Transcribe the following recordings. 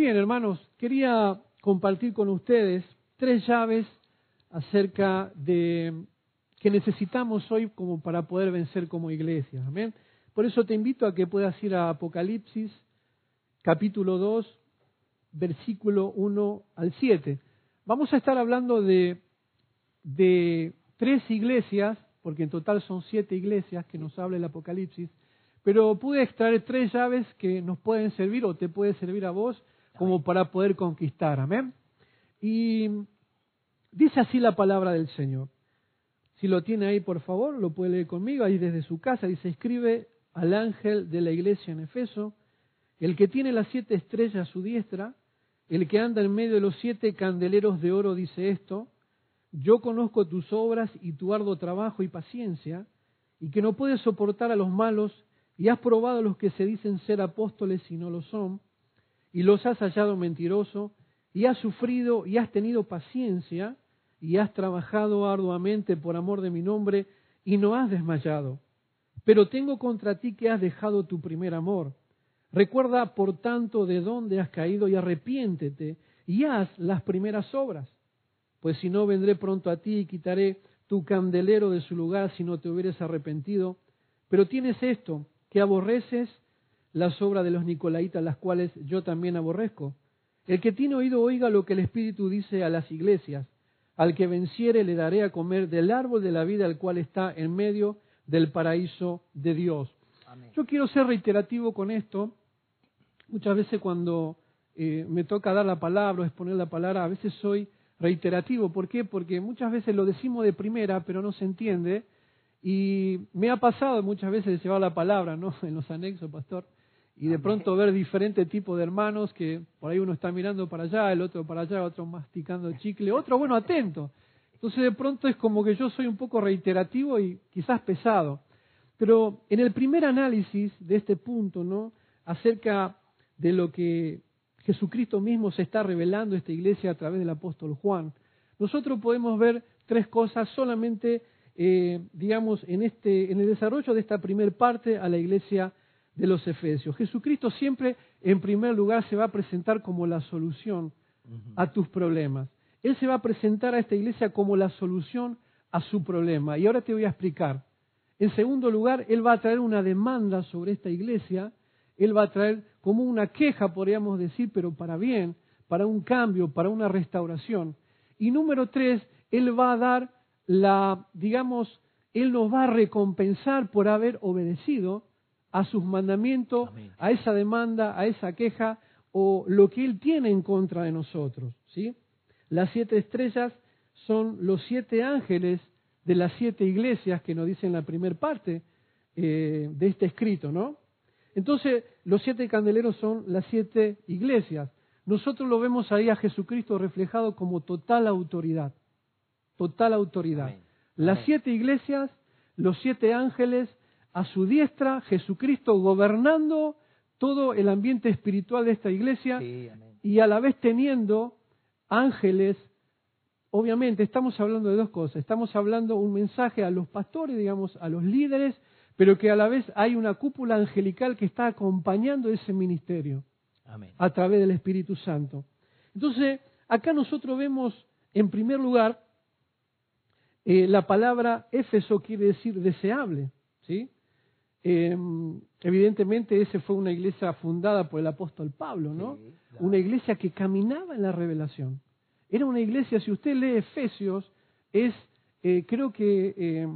Bien, hermanos, quería compartir con ustedes tres llaves acerca de que necesitamos hoy como para poder vencer como iglesia. Amén. Por eso te invito a que puedas ir a Apocalipsis capítulo 2, versículo 1 al 7. Vamos a estar hablando de, de tres iglesias, porque en total son siete iglesias que nos habla el Apocalipsis, pero pude extraer tres llaves que nos pueden servir o te puede servir a vos como para poder conquistar. Amén. Y dice así la palabra del Señor. Si lo tiene ahí, por favor, lo puede leer conmigo, ahí desde su casa. Dice, escribe al ángel de la iglesia en Efeso, el que tiene las siete estrellas a su diestra, el que anda en medio de los siete candeleros de oro, dice esto, yo conozco tus obras y tu arduo trabajo y paciencia, y que no puedes soportar a los malos, y has probado a los que se dicen ser apóstoles y no lo son, y los has hallado mentiroso, y has sufrido y has tenido paciencia, y has trabajado arduamente por amor de mi nombre, y no has desmayado. Pero tengo contra ti que has dejado tu primer amor. Recuerda, por tanto, de dónde has caído y arrepiéntete y haz las primeras obras. Pues si no, vendré pronto a ti y quitaré tu candelero de su lugar si no te hubieres arrepentido. Pero tienes esto, que aborreces las obras de los nicolaitas, las cuales yo también aborrezco. El que tiene oído oiga lo que el Espíritu dice a las iglesias. Al que venciere le daré a comer del árbol de la vida, el cual está en medio del paraíso de Dios. Yo quiero ser reiterativo con esto. Muchas veces cuando eh, me toca dar la palabra o exponer la palabra, a veces soy reiterativo. ¿Por qué? Porque muchas veces lo decimos de primera, pero no se entiende. Y me ha pasado muchas veces de llevar la palabra, ¿no? En los anexos, pastor y de pronto ver diferentes tipos de hermanos que por ahí uno está mirando para allá, el otro para allá, otro masticando chicle, otro, bueno, atento. Entonces de pronto es como que yo soy un poco reiterativo y quizás pesado. Pero en el primer análisis de este punto, ¿no? Acerca de lo que Jesucristo mismo se está revelando a esta iglesia a través del apóstol Juan, nosotros podemos ver tres cosas solamente, eh, digamos, en, este, en el desarrollo de esta primera parte a la iglesia de los Efesios. Jesucristo siempre, en primer lugar, se va a presentar como la solución a tus problemas. Él se va a presentar a esta iglesia como la solución a su problema. Y ahora te voy a explicar. En segundo lugar, Él va a traer una demanda sobre esta iglesia. Él va a traer como una queja, podríamos decir, pero para bien, para un cambio, para una restauración. Y número tres, Él va a dar la, digamos, Él nos va a recompensar por haber obedecido a sus mandamientos, a esa demanda, a esa queja o lo que Él tiene en contra de nosotros. ¿sí? Las siete estrellas son los siete ángeles de las siete iglesias que nos dicen la primera parte eh, de este escrito, ¿no? Entonces, los siete candeleros son las siete iglesias. Nosotros lo vemos ahí a Jesucristo reflejado como total autoridad. Total autoridad. Las siete iglesias, los siete ángeles, a su diestra Jesucristo gobernando todo el ambiente espiritual de esta iglesia y a la vez teniendo ángeles. Obviamente estamos hablando de dos cosas. Estamos hablando un mensaje a los pastores, digamos, a los líderes, pero que a la vez hay una cúpula angelical que está acompañando ese ministerio a través del Espíritu Santo. Entonces, acá nosotros vemos, en primer lugar, eh, la palabra Éfeso quiere decir deseable, ¿sí? Eh, evidentemente, esa fue una iglesia fundada por el apóstol Pablo, ¿no? Una iglesia que caminaba en la revelación. Era una iglesia, si usted lee Efesios, es, eh, creo que eh,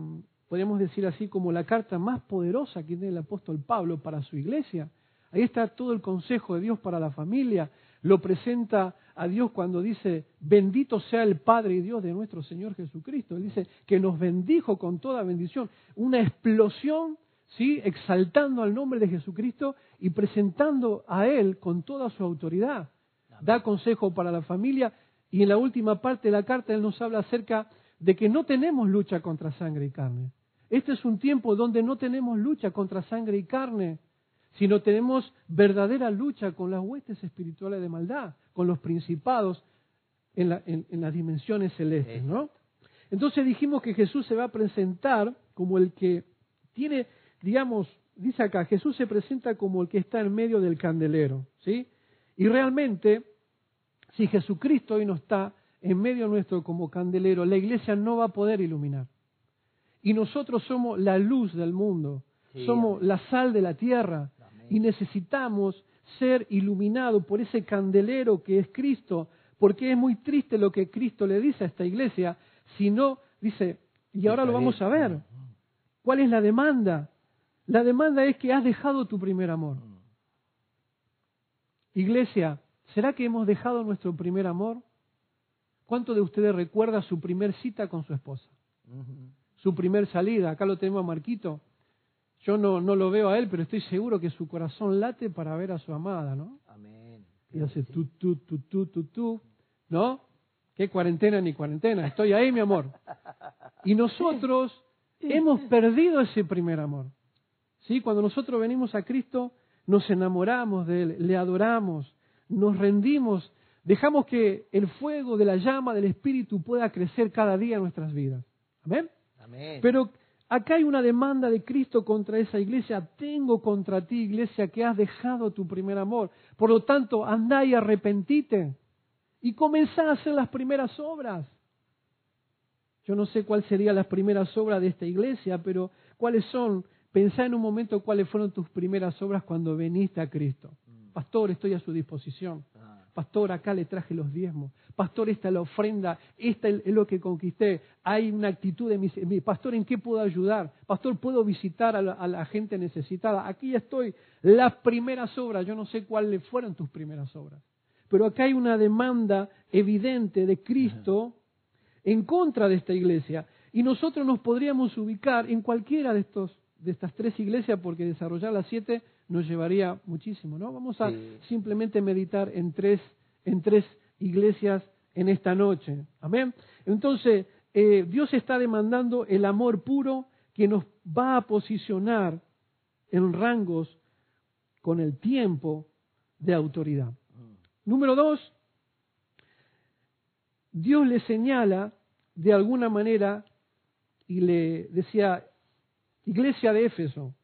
podemos decir así, como la carta más poderosa que tiene el apóstol Pablo para su iglesia. Ahí está todo el consejo de Dios para la familia. Lo presenta a Dios cuando dice, bendito sea el Padre y Dios de nuestro Señor Jesucristo. Él dice que nos bendijo con toda bendición. Una explosión ¿sí? exaltando al nombre de Jesucristo y presentando a Él con toda su autoridad. Da consejo para la familia y en la última parte de la carta Él nos habla acerca de que no tenemos lucha contra sangre y carne. Este es un tiempo donde no tenemos lucha contra sangre y carne, sino tenemos verdadera lucha con las huestes espirituales de maldad, con los principados en, en las dimensiones celestes, ¿no? Entonces dijimos que Jesús se va a presentar como el que tiene digamos, dice acá, Jesús se presenta como el que está en medio del candelero, ¿sí? Y realmente, si Jesucristo hoy no está en medio nuestro como candelero, la iglesia no va a poder iluminar. Y nosotros somos la luz del mundo, somos la sal de la tierra y necesitamos ser iluminados por ese candelero que es Cristo, porque es muy triste lo que Cristo le dice a esta iglesia, si no, dice, y ahora lo vamos a ver, ¿cuál es la demanda? La demanda es que has dejado tu primer amor. Iglesia, ¿será que hemos dejado nuestro primer amor? ¿Cuánto de ustedes recuerda su primer cita con su esposa? Su primer salida. Acá lo tenemos a Marquito. Yo no, no lo veo a él, pero estoy seguro que su corazón late para ver a su amada, ¿no? Amén. Y hace tú, tú, tú, tú, tú, tú, ¿no? ¿Qué cuarentena ni cuarentena? Estoy ahí, mi amor. Y nosotros hemos perdido ese primer amor. ¿Sí? Cuando nosotros venimos a Cristo, nos enamoramos de Él, le adoramos, nos rendimos, dejamos que el fuego de la llama del Espíritu pueda crecer cada día en nuestras vidas. Amén. Amén. Pero acá hay una demanda de Cristo contra esa iglesia. Tengo contra ti, iglesia, que has dejado tu primer amor. Por lo tanto, andá y arrepentite y comenzá a hacer las primeras obras. Yo no sé cuáles serían las primeras obras de esta iglesia, pero cuáles son. Pensá en un momento cuáles fueron tus primeras obras cuando veniste a Cristo. Mm. Pastor, estoy a su disposición. Ah. Pastor, acá le traje los diezmos. Pastor, esta es la ofrenda, esta es lo que conquisté. Hay una actitud de mi, pastor, ¿en qué puedo ayudar? Pastor, ¿puedo visitar a la, a la gente necesitada? Aquí estoy. Las primeras obras, yo no sé cuáles fueron tus primeras obras. Pero acá hay una demanda evidente de Cristo en contra de esta iglesia. Y nosotros nos podríamos ubicar en cualquiera de estos de estas tres iglesias porque desarrollar las siete nos llevaría muchísimo, ¿no? Vamos a simplemente meditar en tres en tres iglesias en esta noche. Amén. Entonces, eh, Dios está demandando el amor puro que nos va a posicionar en rangos con el tiempo de autoridad. Número dos, Dios le señala de alguna manera y le decía, iglesia de Éfeso,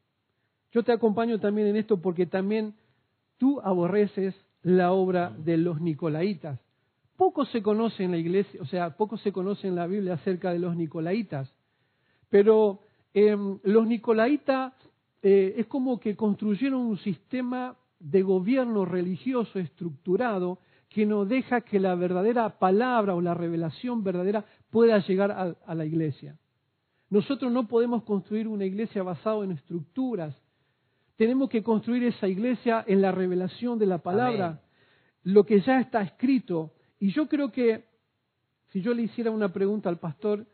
yo te acompaño también en esto porque también tú aborreces la obra de los Nicolaitas. Poco se conoce en la iglesia, o sea, poco se conoce en la Biblia acerca de los Nicolaitas, pero em, los Nicolaitas eh, es como que construyeron un sistema de gobierno religioso estructurado que no deja que la verdadera palabra o la revelación verdadera pueda llegar a, la iglesia. Nosotros no podemos construir una iglesia basada en estructuras. Tenemos que construir esa iglesia en la revelación de la palabra, lo que ya está escrito. Y yo creo que si yo le hiciera una pregunta al pastor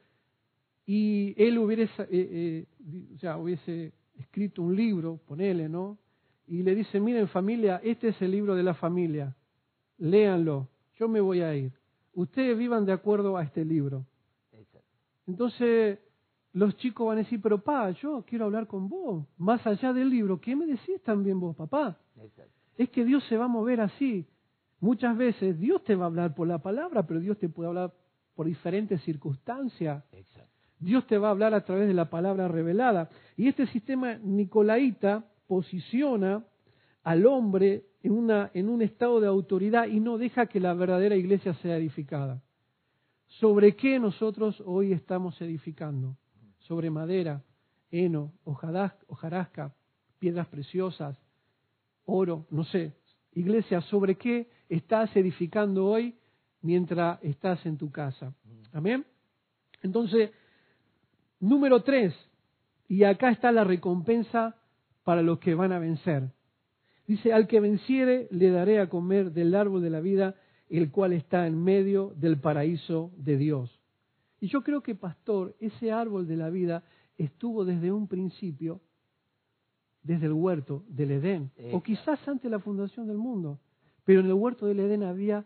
y él hubiese, eh, eh, hubiese escrito un libro, ponele, ¿no? y le dice, miren familia, este es el libro de la familia, léanlo, yo me voy a ir. Ustedes vivan de acuerdo a este libro. Entonces los chicos van a decir, pero pa, yo quiero hablar con vos, más allá del libro, ¿qué me decís también vos, papá? Es que Dios se va a mover así. Muchas veces Dios te va a hablar por la palabra, pero Dios te puede hablar por diferentes circunstancias. Dios te va a hablar a través de la palabra revelada. Y este sistema nicolaíta posiciona al hombre en, una, en un estado de autoridad y no deja que la verdadera iglesia sea edificada. ¿Sobre qué nosotros hoy estamos edificando? Sobre madera, heno, hojarasca, piedras preciosas, oro, no sé. Iglesia, ¿sobre qué estás edificando hoy mientras estás en tu casa? Amén. Entonces, número tres, y acá está la recompensa para los que van a vencer. Dice, al que venciere le daré a comer del árbol de la vida, el cual está en medio del paraíso de Dios. Y yo creo que, pastor, ese árbol de la vida estuvo desde un principio, desde el huerto del Edén, o quizás antes de la fundación del mundo, pero en el huerto del Edén había,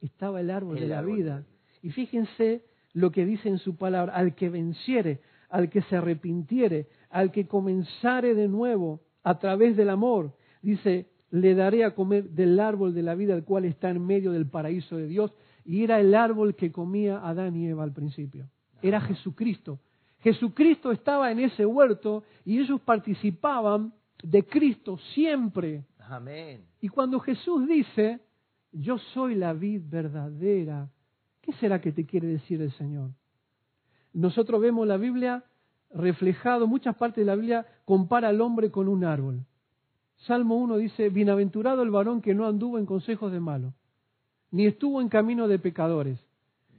estaba el árbol de la vida. Y fíjense lo que dice en su palabra, al que venciere, al que se arrepintiere, al que comenzare de nuevo a través del amor, dice, le daré a comer del árbol de la vida, el cual está en medio del paraíso de Dios, y era el árbol que comía Adán y Eva al principio. Era Jesucristo. Jesucristo estaba en ese huerto y ellos participaban de Cristo siempre. Amén. Y cuando Jesús dice, Yo soy la vid verdadera. ¿Qué será que te quiere decir el Señor? Nosotros vemos la Biblia reflejado, muchas partes de la Biblia compara al hombre con un árbol. Salmo 1 dice, bienaventurado el varón que no anduvo en consejos de malo, ni estuvo en camino de pecadores,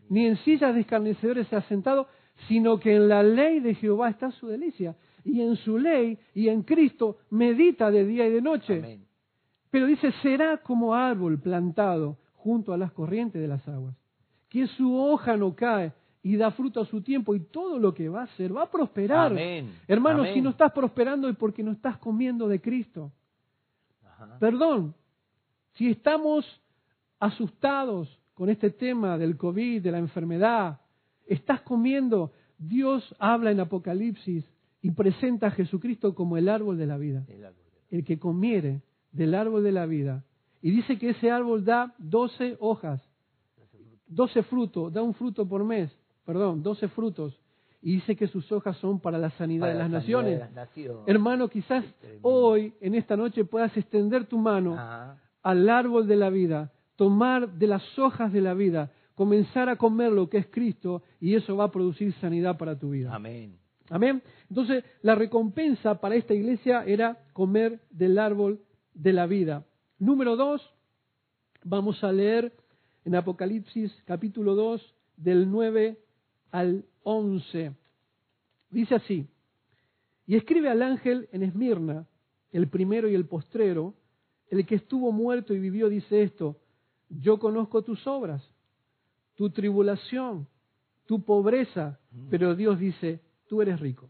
ni en sillas de escarnecedores se ha sentado, sino que en la ley de Jehová está su delicia, y en su ley y en Cristo medita de día y de noche. Pero dice, será como árbol plantado junto a las corrientes de las aguas, que su hoja no cae y da fruto a su tiempo y todo lo que va a hacer va a prosperar. Hermano, si no estás prosperando es porque no estás comiendo de Cristo. Perdón, si estamos asustados con este tema del COVID, de la enfermedad, estás comiendo, Dios habla en Apocalipsis y presenta a Jesucristo como el árbol de la vida. El, que comiere del árbol de la vida. Y dice que ese árbol da doce hojas, doce frutos, da un fruto por mes, perdón, doce frutos. Y dice que sus hojas son para la sanidad de las naciones. Hermano, quizás hoy, en esta noche, puedas extender tu mano al árbol de la vida, tomar de las hojas de la vida, comenzar a comer lo que es Cristo, y eso va a producir sanidad para tu vida. Amén. Amén. Entonces, la recompensa para esta iglesia era comer del árbol de la vida. Número dos, vamos a leer en Apocalipsis capítulo 2 del 9 al 11. Dice así, y escribe al ángel en Esmirna, el primero y el postrero, el que estuvo muerto y vivió, dice esto, yo conozco tus obras, tu tribulación, tu pobreza, pero Dios dice, tú eres rico.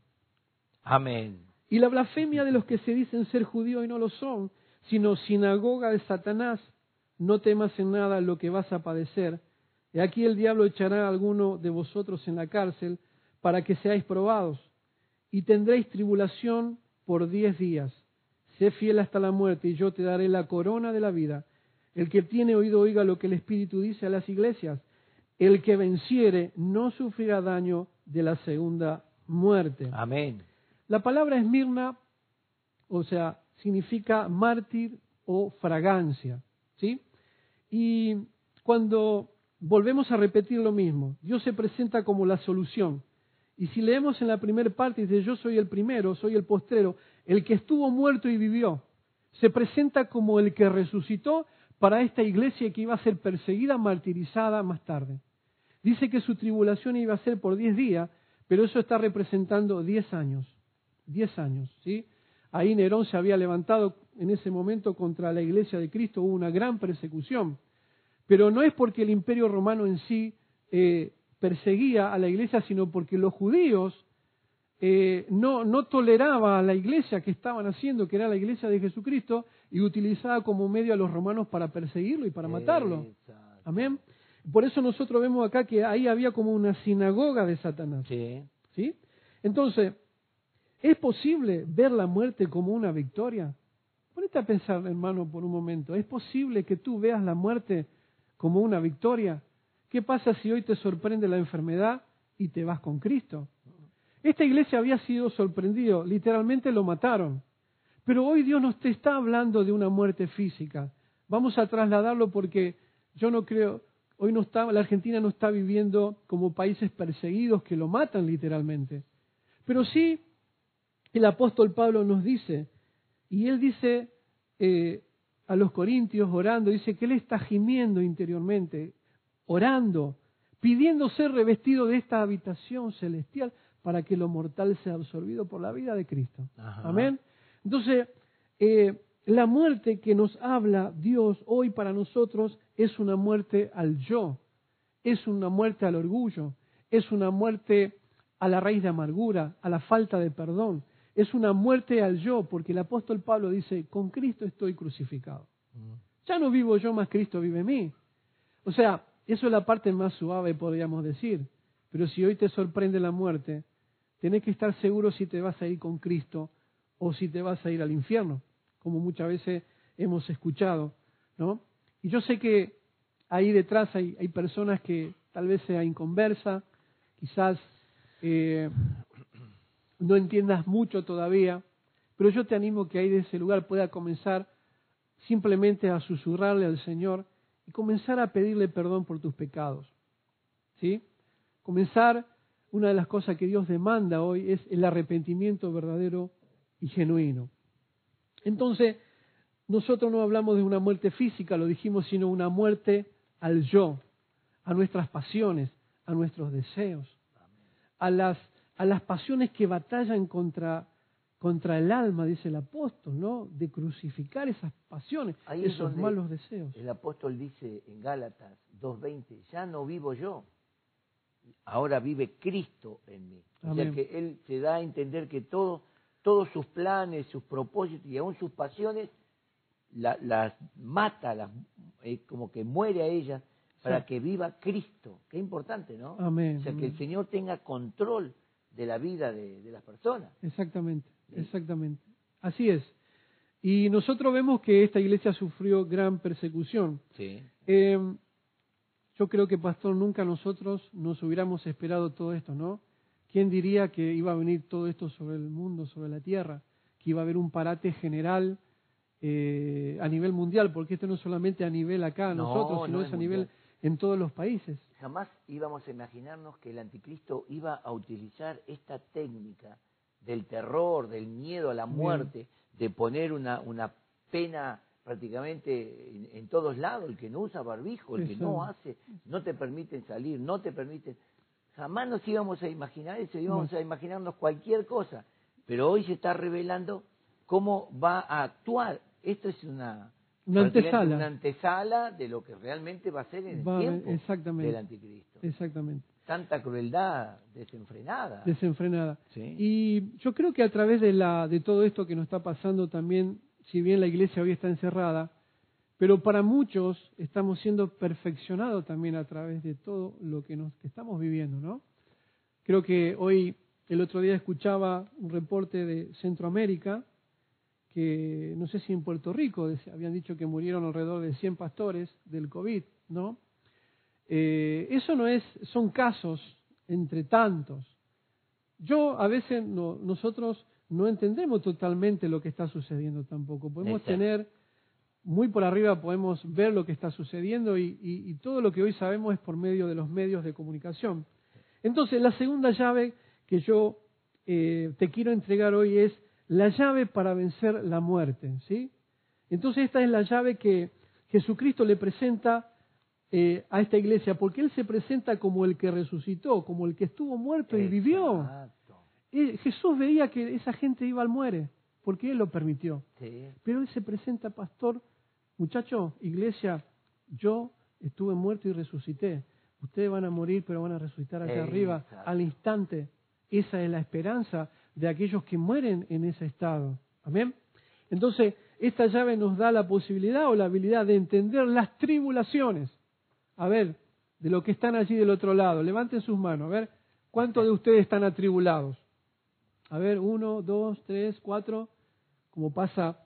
Amén. Y la blasfemia de los que se dicen ser judíos y no lo son, sino sinagoga de Satanás, no temas en nada lo que vas a padecer. Y aquí el diablo echará a alguno de vosotros en la cárcel para que seáis probados, y tendréis tribulación por diez días. Sé fiel hasta la muerte, y yo te daré la corona de la vida. El que tiene oído oiga lo que el Espíritu dice a las iglesias. El que venciere no sufrirá daño de la segunda muerte. Amén. La palabra esmirna, o sea, significa mártir o fragancia, ¿sí? Y cuando volvemos a repetir lo mismo, Dios se presenta como la solución. Y si leemos en la primera parte, dice, yo soy el primero, soy el postrero, el que estuvo muerto y vivió. Se presenta como el que resucitó para esta iglesia que iba a ser perseguida, martirizada más tarde. Dice que su tribulación iba a ser por diez días, pero eso está representando diez años. Diez años, ¿sí? Ahí Nerón se había levantado en ese momento contra la iglesia de Cristo, hubo una gran persecución. Pero no es porque el imperio romano en sí eh, perseguía a la iglesia, sino porque los judíos eh, no, no toleraban a la iglesia que estaban haciendo, que era la iglesia de Jesucristo, y utilizaba como medio a los romanos para perseguirlo y para matarlo. Amén. Por eso nosotros vemos acá que ahí había como una sinagoga de Satanás. Sí. ¿Sí? Entonces, ¿es posible ver la muerte como una victoria? Ponete a pensar, hermano, por un momento. ¿Es posible que tú veas la muerte como una victoria? ¿Qué pasa si hoy te sorprende la enfermedad y te vas con Cristo? Esta iglesia había sido sorprendido, literalmente lo mataron. Pero hoy Dios nos te está hablando de una muerte física. Vamos a trasladarlo porque yo no creo, Hoy no está, la Argentina no está viviendo como países perseguidos que lo matan literalmente. Pero sí, el apóstol Pablo nos dice, y él dice eh, a los corintios orando, dice que él está gimiendo interiormente, orando, pidiendo ser revestido de esta habitación celestial para que lo mortal sea absorbido por la vida de Cristo. Amén. Entonces, eh, la muerte que nos habla Dios hoy para nosotros es una muerte al yo, es una muerte al orgullo, es una muerte a la raíz de amargura, a la falta de perdón, es una muerte al yo, porque el apóstol Pablo dice, con Cristo estoy crucificado. Ya no vivo yo, más Cristo vive en mí. O sea, eso es la parte más suave, podríamos decir. Pero si hoy te sorprende la muerte, tenés que estar seguro si te vas a ir con Cristo o si te vas a ir al infierno como muchas veces hemos escuchado, ¿no? Y yo sé que ahí detrás hay, hay personas que tal vez sea inconversa, quizás eh, no entiendas mucho todavía, pero yo te animo que ahí de ese lugar pueda comenzar simplemente a susurrarle al Señor y comenzar a pedirle perdón por tus pecados. ¿Sí? Comenzar, una de las cosas que Dios demanda hoy es el arrepentimiento verdadero y genuino. Entonces, nosotros no hablamos de una muerte física, lo dijimos, sino una muerte al yo, a nuestras pasiones, a nuestros deseos, a las, a las pasiones que batallan contra, contra el alma, dice el apóstol, ¿no? De crucificar esas pasiones, esos malos deseos. El apóstol dice en Gálatas 2.20, ya no vivo yo, ahora vive Cristo en mí. O sea que Él te da a entender que todo, todos sus planes, sus propósitos y aún sus pasiones las mata, las, eh, como que muere a ellas para que viva Cristo. Qué importante, ¿no? Amén. O sea, que el Señor tenga control de la vida de, las personas. Exactamente, exactamente. Así es. Y nosotros vemos que esta iglesia sufrió gran persecución. Sí. Em, yo creo que, pastor, nunca nosotros nos hubiéramos esperado todo esto, ¿no? ¿Quién diría que iba a venir todo esto sobre el mundo, sobre la tierra? Que iba a haber un parate general eh, a nivel mundial, porque esto no es solamente a nivel acá, nosotros, sino es a nivel en todos los países. Jamás íbamos a imaginarnos que el anticristo iba a utilizar esta técnica del terror, del miedo a la muerte, de poner una, una pena prácticamente en, todos lados, el que no usa barbijo, el que no hace, no te permiten salir, no te permiten. Jamás nos íbamos a imaginar eso, íbamos a imaginarnos cualquier cosa. Pero hoy se está revelando cómo va a actuar. Esto es una, una antesala. Una antesala de lo que realmente va a ser en el tiempo exactamente, del anticristo. Exactamente. Tanta crueldad desenfrenada. Desenfrenada. Y yo creo que a través de, la, de todo esto que nos está pasando también, si bien la iglesia hoy está encerrada, pero para muchos estamos siendo perfeccionados también a través de todo lo que, nos, que estamos viviendo, ¿no? Creo que hoy, el otro día escuchaba un reporte de Centroamérica, que no sé si en Puerto Rico habían dicho que murieron alrededor de 100 pastores del COVID, ¿no? Eh, eso no es, son casos entre tantos. Yo a veces nosotros no entendemos totalmente lo que está sucediendo tampoco. Podemos tener muy por arriba, podemos ver lo que está sucediendo y, todo lo que hoy sabemos es por medio de los medios de comunicación. Entonces, la segunda llave que yo eh, te quiero entregar hoy es la llave para vencer la muerte, ¿sí? Entonces esta es la llave que Jesucristo le presenta eh, a esta iglesia, porque Él se presenta como el que resucitó, como el que estuvo muerto y vivió. Y Jesús veía que esa gente iba al muere, porque Él lo permitió. Pero Él se presenta, pastor, muchacho, iglesia, yo estuve muerto y resucité. Ustedes van a morir, pero van a resucitar acá arriba al instante. Esa es la esperanza de aquellos que mueren en ese estado. Amén. Entonces, esta llave nos da la posibilidad o la habilidad de entender las tribulaciones. A ver, de lo que están allí del otro lado. Levanten sus manos. A ver, ¿cuántos de ustedes están atribulados? A ver, uno, dos, tres, cuatro, como pasa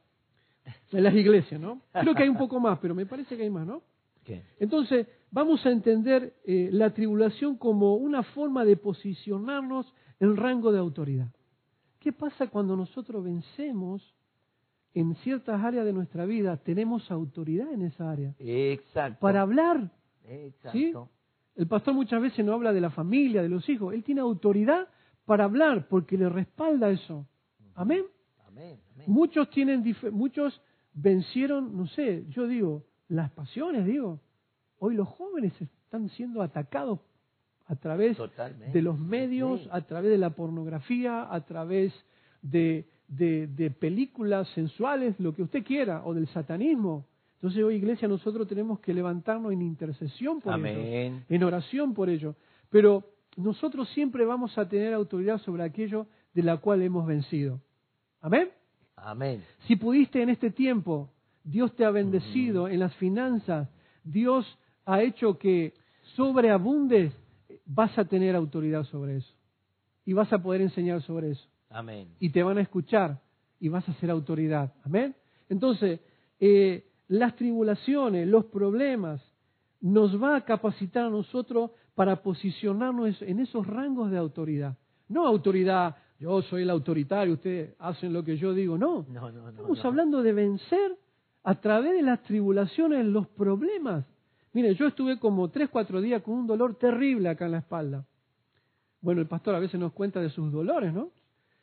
en las iglesias, ¿no? Creo que hay un poco más, pero me parece que hay más, ¿no? Entonces, vamos a entender eh, la tribulación como una forma de posicionarnos en rango de autoridad. ¿Qué pasa cuando nosotros vencemos en ciertas áreas de nuestra vida? Tenemos autoridad en esa área. Exacto. Para hablar. Exacto. El pastor muchas veces no habla de la familia, de los hijos. Él tiene autoridad para hablar porque le respalda eso. Amén. Amén. Muchos tienen, muchos vencieron, no sé, yo digo, las pasiones, digo. Hoy los jóvenes están siendo atacados a través de los medios, a través de la pornografía, a través de, de, películas sensuales, lo que usted quiera, o del satanismo. Entonces hoy iglesia nosotros tenemos que levantarnos en intercesión por ello, en oración por ello. Pero nosotros siempre vamos a tener autoridad sobre aquello de la cual hemos vencido. Amén. Amén. Si pudiste en este tiempo, Dios te ha bendecido en las finanzas, Dios ha hecho que sobreabundes vas a tener autoridad sobre eso. Y vas a poder enseñar sobre eso. Amén. Y te van a escuchar y vas a ser autoridad. Amén. Entonces, eh, las tribulaciones, los problemas, nos va a capacitar a nosotros para posicionarnos en esos rangos de autoridad. No autoridad, yo soy el autoritario, ustedes hacen lo que yo digo. No, no, no, estamos hablando de vencer a través de las tribulaciones los problemas Mire, yo estuve como tres, cuatro días con un dolor terrible acá en la espalda. Bueno, el pastor a veces nos cuenta de sus dolores, ¿no?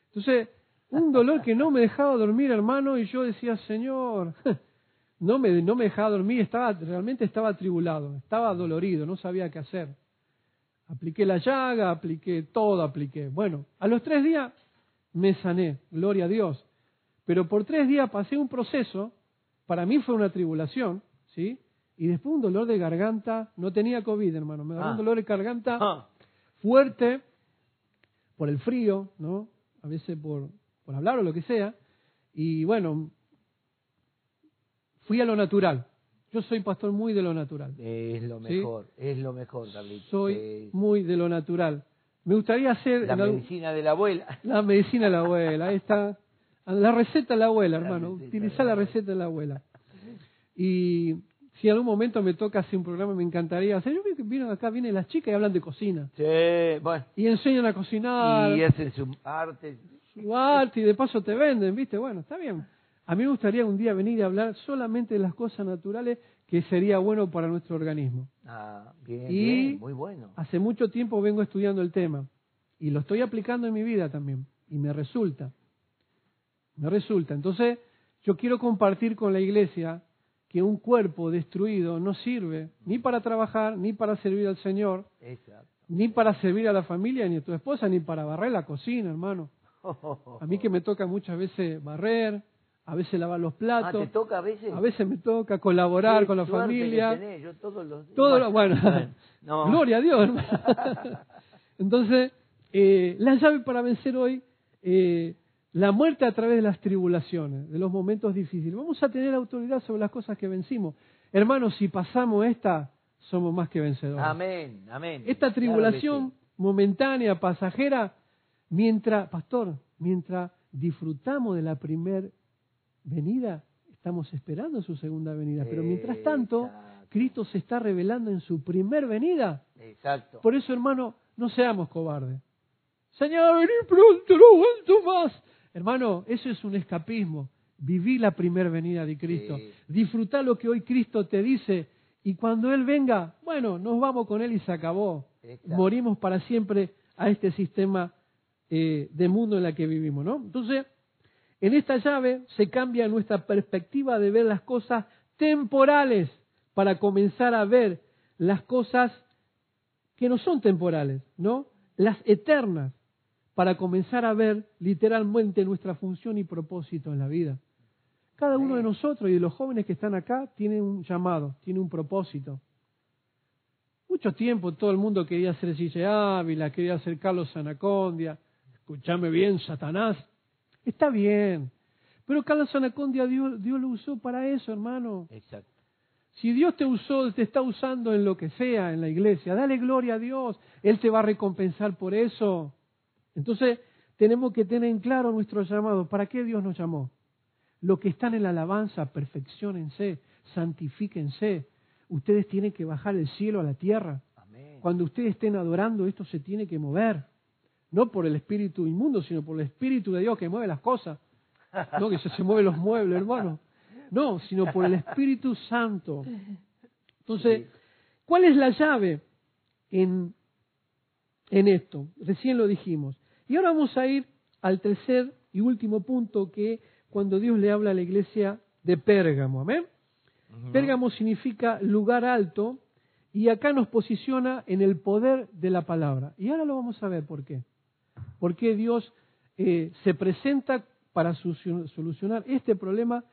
Entonces, un dolor que no me dejaba dormir, hermano, y yo decía, Señor, no me, no me dejaba dormir, estaba, realmente estaba atribulado, estaba dolorido, no sabía qué hacer. Apliqué la llaga, apliqué todo, apliqué. Bueno, a los tres días me sané, gloria a Dios. Pero por tres días pasé un proceso, para mí fue una tribulación, ¿sí? Y después un dolor de garganta, no tenía COVID, hermano, me daba un ah. dolor de garganta ah. fuerte por el frío, ¿no? A veces por, por hablar o lo que sea. Y bueno, fui a lo natural. Yo soy pastor muy de lo natural. Es lo mejor, es lo mejor, David. Soy muy de lo natural. Me gustaría hacer... La medicina de la abuela. La medicina de la abuela, ahí está. La receta de la abuela, hermano. Utilizar la receta de la abuela. Y si en algún momento me toca hacer un programa, me encantaría hacer. Yo que vienen acá, vienen las chicas y hablan de cocina. Sí, bueno. Y enseñan a cocinar. Y hacen su arte. Su arte y de paso te venden, ¿viste? Bueno, está bien. A mí me gustaría un día venir y hablar solamente de las cosas naturales que sería bueno para nuestro organismo. Ah, bien, y muy bueno. Hace mucho tiempo vengo estudiando el tema y lo estoy aplicando en mi vida también y me resulta. Me resulta. Entonces, yo quiero compartir con la iglesia que un cuerpo destruido no sirve ni para trabajar, ni para servir al Señor, ni para servir a la familia, ni a tu esposa, ni para barrer la cocina, hermano. A mí que me toca muchas veces barrer, a veces lavar los platos. Ah, ¿te toca a veces? A veces me toca colaborar con la familia. Yo todos los días. Todo bueno, gloria a Dios. Entonces, eh, la llave para vencer hoy, eh, la muerte a través de las tribulaciones, de los momentos difíciles. Vamos a tener autoridad sobre las cosas que vencimos. Hermanos, si pasamos esta, somos más que vencedores. Amén, amén. Esta tribulación momentánea, pasajera, mientras, pastor, mientras disfrutamos de la primer venida, estamos esperando su segunda venida. Pero mientras tanto, Cristo se está revelando en su primer venida. Exacto. Por eso, hermano, no seamos cobardes. Señor, venir pronto, no aguanto más. Hermano, eso es un escapismo. Viví la primera venida de Cristo. Disfrutar lo que hoy Cristo te dice. Y cuando Él venga, bueno, nos vamos con Él y se acabó. Morimos para siempre a este sistema eh, de mundo en el que vivimos, ¿no? Entonces, en esta llave se cambia nuestra perspectiva de ver las cosas temporales para comenzar a ver las cosas que no son temporales, ¿no? Las eternas, para comenzar a ver literalmente nuestra función y propósito en la vida. Cada uno de nosotros y de los jóvenes que están acá tiene un llamado, tiene un propósito. Mucho tiempo todo el mundo quería ser Gille Ávila, quería ser Carlos Anacondia. Escúchame bien, Satanás. Está bien. Pero Carlos Anacondia Dios, Dios lo usó para eso, hermano. Exacto. Si Dios te usó, te está usando en lo que sea en la iglesia, dale gloria a Dios. Él te va a recompensar por eso. Entonces, tenemos que tener en claro nuestro llamado. ¿Para qué Dios nos llamó? Los que están en la alabanza, perfeccionense, santifíquense. Ustedes tienen que bajar el cielo a la tierra. Cuando ustedes estén adorando, esto se tiene que mover no por el espíritu inmundo, sino por el espíritu de Dios que mueve las cosas. No que se, se mueven los muebles, hermano. No, sino por el Espíritu Santo. Entonces, ¿cuál es la llave en, en esto? Recién lo dijimos. Y ahora vamos a ir al tercer y último punto que cuando Dios le habla a la iglesia de Pérgamo. Amén. Pérgamo significa lugar alto y acá nos posiciona en el poder de la palabra. Y ahora lo vamos a ver por qué por qué Dios eh, se presenta para solucionar este problema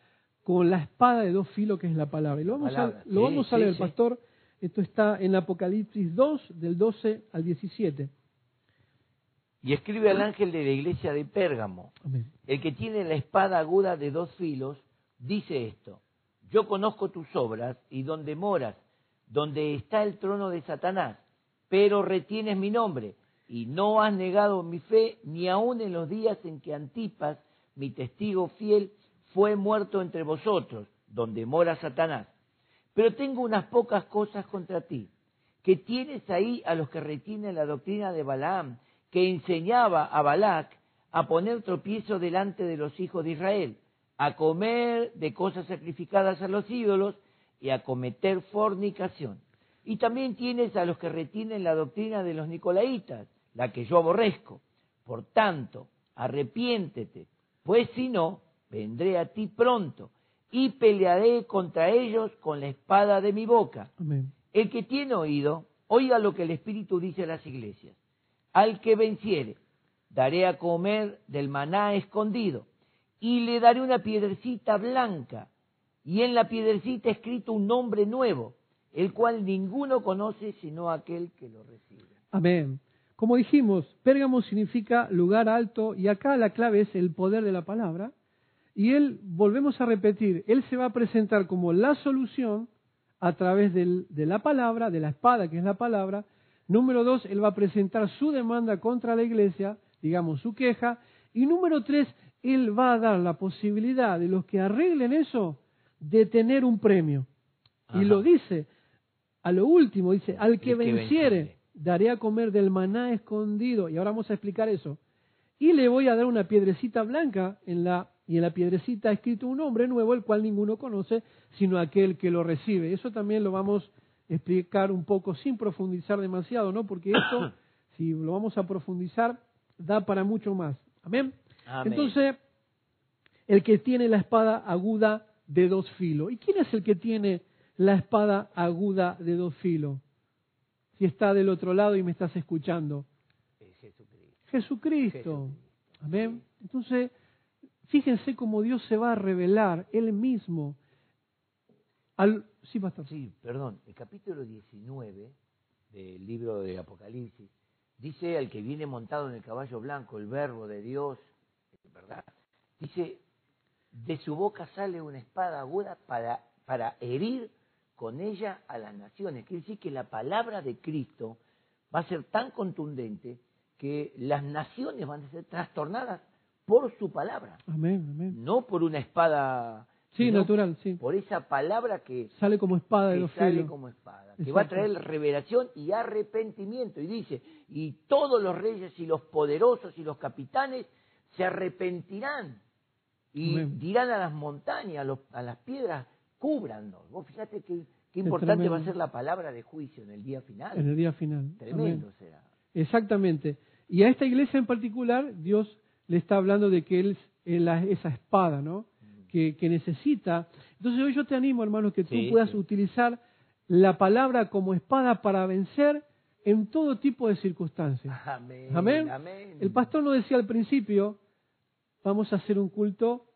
con la espada de dos filos que es la palabra. Y lo vamos, a, lo vamos a leer, pastor. Esto está en Apocalipsis 2, del 12 al 17. Y escribe al ángel de la iglesia de Pérgamo, el que tiene la espada aguda de dos filos, dice esto, yo conozco tus obras y donde moras, donde está el trono de Satanás, pero retienes mi nombre y no has negado mi fe ni aun en los días en que Antipas, mi testigo fiel, fue muerto entre vosotros, donde mora Satanás. Pero tengo unas pocas cosas contra ti, que tienes ahí a los que retienen la doctrina de Balaam, que enseñaba a Balac a poner tropiezo delante de los hijos de Israel, a comer de cosas sacrificadas a los ídolos y a cometer fornicación. Y también tienes a los que retienen la doctrina de los nicolaitas, la que yo aborrezco. Por tanto, arrepiéntete, pues si no, vendré a ti pronto y pelearé contra ellos con la espada de mi boca. Amén. El que tiene oído, oiga lo que el Espíritu dice a las iglesias. Al que venciere, daré a comer del maná escondido, y le daré una piedrecita blanca, y en la piedrecita escrito un nombre nuevo, el cual ninguno conoce sino aquel que lo recibe. Amén. Como dijimos, Pérgamo significa lugar alto y acá la clave es el poder de la palabra. Y él, volvemos a repetir, él se va a presentar como la solución a través del- de la palabra, de la espada que es la palabra. Número dos, él va a presentar su demanda contra la iglesia, digamos su queja. Y número tres, él va a dar la posibilidad de los que arreglen eso de tener un premio. Y lo dice, a lo último, dice, al que El que venciere, venciere. Daré a comer del maná escondido. Y ahora vamos a explicar eso. Y le voy a dar una piedrecita blanca en la y en la piedrecita ha escrito un nombre nuevo, el cual ninguno conoce, sino aquel que lo recibe. Eso también lo vamos a explicar un poco sin profundizar demasiado, ¿no? Porque esto, si lo vamos a profundizar, da para mucho más. Amén. Amén. Entonces, el que tiene la espada aguda de dos filos. ¿Y quién es el que tiene la espada aguda de dos filos? Si está del otro lado y me estás escuchando. Es Jesucristo. Jesucristo. Amén. Entonces, fíjense cómo Dios se va a revelar Él mismo. Al... Sí, pastor. Sí, perdón, el capítulo 19 del libro de Apocalipsis dice al que viene montado en el caballo blanco, el verbo de Dios, ¿verdad? Dice, de su boca sale una espada aguda para, para herir con ella a las naciones. Quiere decir que la palabra de Cristo va a ser tan contundente que las naciones van a ser trastornadas por su palabra, Amén, amén. no por una espada, Sí, natural, sí. por esa palabra que Sale como espada de dos sale filos. como espada, que va a traer revelación y arrepentimiento. Y dice, y todos los reyes y los poderosos y los capitanes se arrepentirán y Amén. dirán a las montañas, a, los- a las piedras, cúbranos. Vos fíjate qué, importante va a ser la palabra de juicio en el día final. En el día final. Tremendo Amén. será. Exactamente. Y a esta iglesia en particular, Dios le está hablando de que Él es esa espada, ¿no? Que, que necesita. Entonces hoy yo te animo, hermano, que tú Sí, puedas sí. utilizar la palabra como espada para vencer en todo tipo de circunstancias. Amén. Amén. amén. El pastor nos decía al principio, vamos a hacer un culto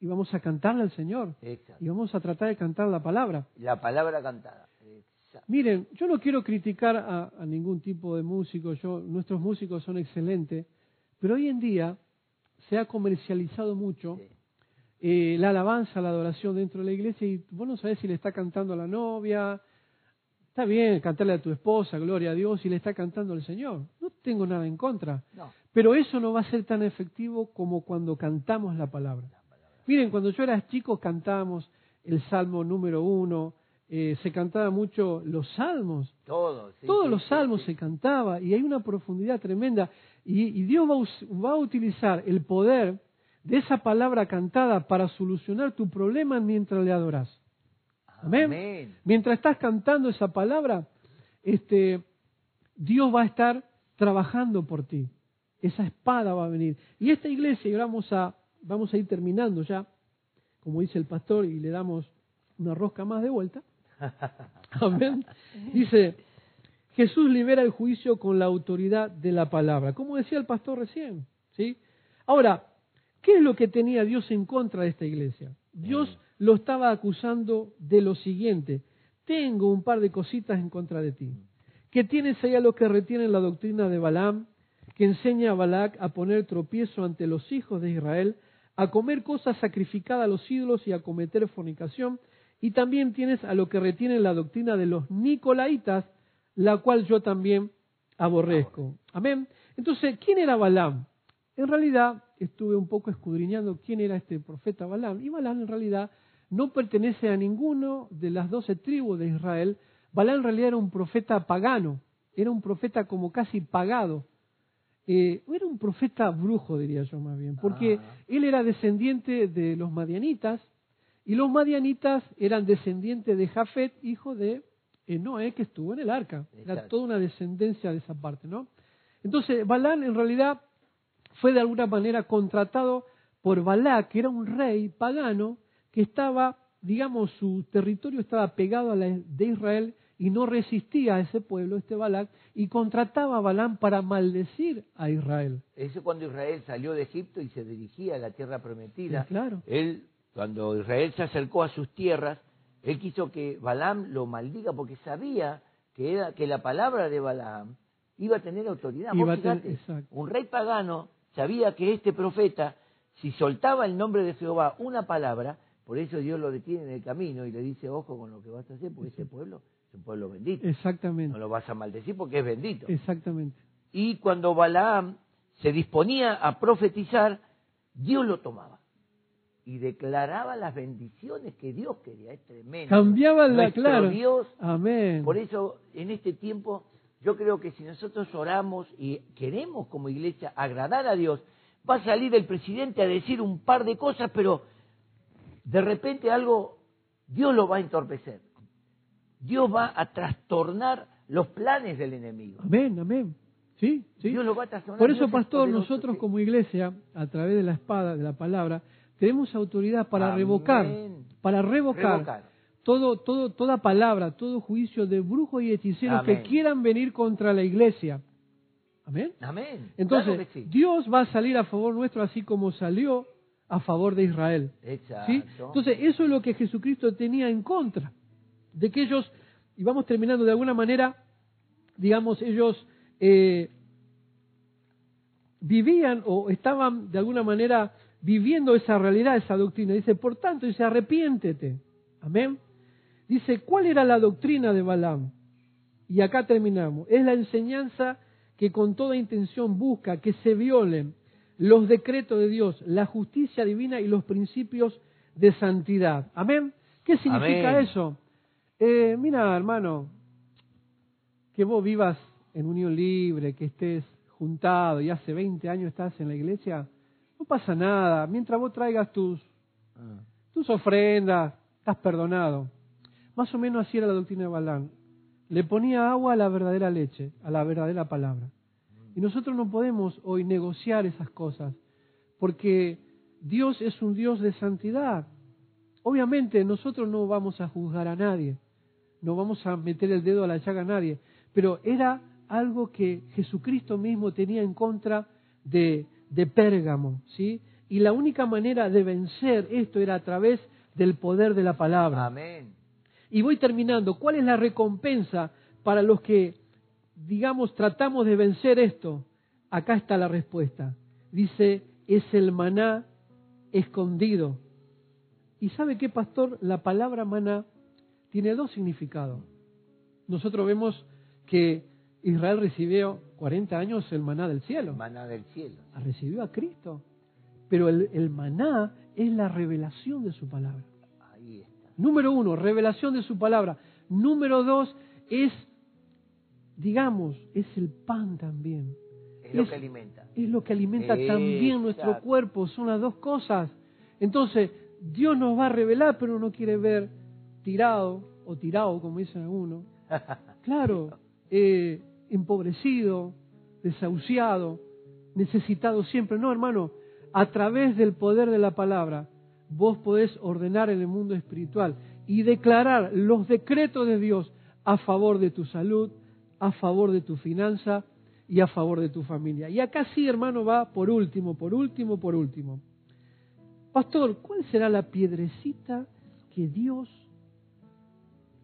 y vamos a cantarle al Señor. Exacto. Y vamos a tratar de cantar la palabra. La palabra cantada. Exacto. Miren, yo no quiero criticar a, a ningún tipo de músico, yo, nuestros músicos son excelentes, pero hoy en día se ha comercializado mucho Sí. eh, la alabanza, la adoración dentro de la iglesia y vos no sabés si le está cantando a la novia, está bien cantarle a tu esposa, gloria a Dios, y le está cantando al Señor, no tengo nada en contra, No, pero eso no va a ser tan efectivo como cuando cantamos la palabra. Miren, cuando yo era chico cantábamos el Salmo número uno, eh, se cantaba mucho los salmos, todo. sí, todos sí, los salmos sí. se cantaba y hay una profundidad tremenda y, y Dios va a, us- va a utilizar el poder de esa palabra cantada para solucionar tu problema mientras le adoras. Amén. Amén. Mientras estás cantando esa palabra, este, Dios va a estar trabajando por ti. Esa espada va a venir. Y esta iglesia, y ahora vamos a, vamos a ir terminando ya, como dice el pastor, y le damos una rosca más de vuelta. Amén. Dice, Jesús libera el juicio con la autoridad de la palabra, como decía el pastor recién. ¿sí? Ahora, ¿qué es lo que tenía Dios en contra de esta iglesia? Dios lo estaba acusando de lo siguiente, tengo un par de cositas en contra de ti, que tienes ahí a los que retienen la doctrina de Balaam, que enseña a Balac a poner tropiezo ante los hijos de Israel, a comer cosas sacrificadas a los ídolos y a cometer fornicación, y también tienes a los que retienen la doctrina de los nicolaitas, la cual yo también aborrezco. Amén. Entonces, ¿quién era Balaam? En realidad, estuve un poco escudriñando quién era este profeta Balaam, y Balaam en realidad no pertenece a ninguno de las doce tribus de Israel. Balaam en realidad era un profeta pagano, era un profeta como casi pagado. Eh, era un profeta brujo, diría yo más bien, porque Ah. él era descendiente de los madianitas, y los madianitas eran descendientes de Jafet, hijo de Noé que estuvo en el arca. Era toda una descendencia de esa parte, ¿no? Entonces, Balán en realidad fue de alguna manera contratado por Balá, que era un rey pagano que estaba, digamos, su territorio estaba pegado a la de Israel y no resistía a ese pueblo, este Balac, y contrataba a Balán para maldecir a Israel. Eso cuando Israel salió de Egipto y se dirigía a la tierra prometida. Sí, claro. Él, cuando Israel se acercó a sus tierras, él quiso que Balaam lo maldiga porque sabía que, era, que la palabra de Balaam iba a tener autoridad. Vos Iba a tener- fijate, exacto. un rey pagano sabía que este profeta, si soltaba el nombre de Jehová una palabra, por eso Dios lo detiene en el camino y le dice, ojo con lo que vas a hacer, porque ese pueblo es un pueblo bendito. No Exactamente, lo vas a maldecir porque es bendito. exactamente. Y cuando Balaam se disponía a profetizar, Dios lo tomaba y declaraba las bendiciones que Dios quería. Es tremendo. Cambiaba la, claro. Dios, Amén. por eso en este tiempo yo creo que si nosotros oramos y queremos como iglesia agradar a Dios, va a salir el presidente a decir un par de cosas, pero de repente algo, Dios lo va a entorpecer. Dios va a trastornar los planes del enemigo. Amén, amén. Sí, sí. Dios lo va a trastornar. Por eso, es pastor, nosotros sí. como iglesia, a través de la espada, de la palabra, tenemos autoridad para Amén. revocar, para revocar, Revocar. todo, todo, toda palabra, todo juicio de brujos y hechiceros Amén. que quieran venir contra la iglesia. Amén. Amén. Entonces, Claro que sí. Dios va a salir a favor nuestro así como salió a favor de Israel. Exacto. ¿sí? Entonces, eso es lo que Jesucristo tenía en contra. De que ellos, y vamos terminando de alguna manera, digamos, ellos eh, vivían o estaban de alguna manera viviendo esa realidad, esa doctrina. Dice, por tanto, dice, arrepiéntete. Amén. Dice, ¿cuál era la doctrina de Balaam? Y acá terminamos. Es la enseñanza que con toda intención busca que se violen los decretos de Dios, la justicia divina y los principios de santidad. Amén. ¿Qué significa Amén. eso? Eh, mira, hermano, que vos vivas en unión libre, que estés juntado y hace 20 años estás en la iglesia, no pasa nada. Mientras vos traigas tus, Ah. tus ofrendas, estás perdonado. Más o menos así era la doctrina de Balán. Le ponía agua a la verdadera leche, a la verdadera palabra. Y nosotros no podemos hoy negociar esas cosas, porque Dios es un Dios de santidad. Obviamente nosotros no vamos a juzgar a nadie, no vamos a meter el dedo a la llaga a nadie, pero era algo que Jesucristo mismo tenía en contra de, de Pérgamo, ¿sí? Y la única manera de vencer esto era a través del poder de la palabra. Amén. Y voy terminando. ¿Cuál es la recompensa para los que, digamos, tratamos de vencer esto? Acá está la respuesta. Dice, es el maná escondido. ¿Y sabe qué, pastor? La palabra maná tiene dos significados. Nosotros vemos que Israel recibió 40 años el maná del cielo. Maná del cielo. Recibió a Cristo. Pero el, el maná es la revelación de su palabra. Ahí está. Número uno, revelación de su palabra. Número dos, es, digamos, es el pan también. Es lo que alimenta. Es lo que alimenta Exacto. también nuestro cuerpo. Son las dos cosas. Entonces, Dios nos va a revelar, pero no quiere ver tirado o tirado, como dicen algunos. Claro, eh, empobrecido, desahuciado, necesitado siempre. No, hermano, a través del poder de la palabra, vos podés ordenar en el mundo espiritual y declarar los decretos de Dios a favor de tu salud, a favor de tu finanza y a favor de tu familia. Y acá sí, hermano, va por último, por último, por último. Pastor, ¿cuál será la piedrecita que Dios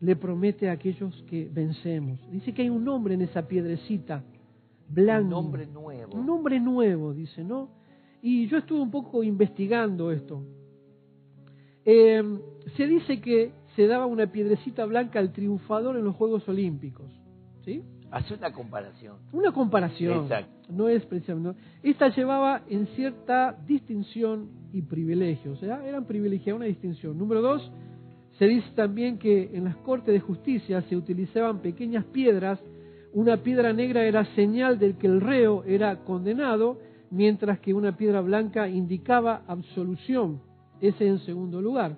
le promete a aquellos que vencemos? Dice que hay un nombre en esa piedrecita, blanco. Un nombre nuevo. Un nombre nuevo, dice, ¿no? Y yo estuve un poco investigando esto. Eh, se dice que se daba una piedrecita blanca al triunfador en los Juegos Olímpicos. ¿Sí? Hace una comparación. Una comparación. Exacto. No es precisamente. Esta llevaba en cierta distinción y privilegio. O sea, eran privilegiados, una distinción. Número dos, se dice también que en las cortes de justicia se utilizaban pequeñas piedras. Una piedra negra era señal de que el reo era condenado, mientras que una piedra blanca indicaba absolución. Ese en segundo lugar.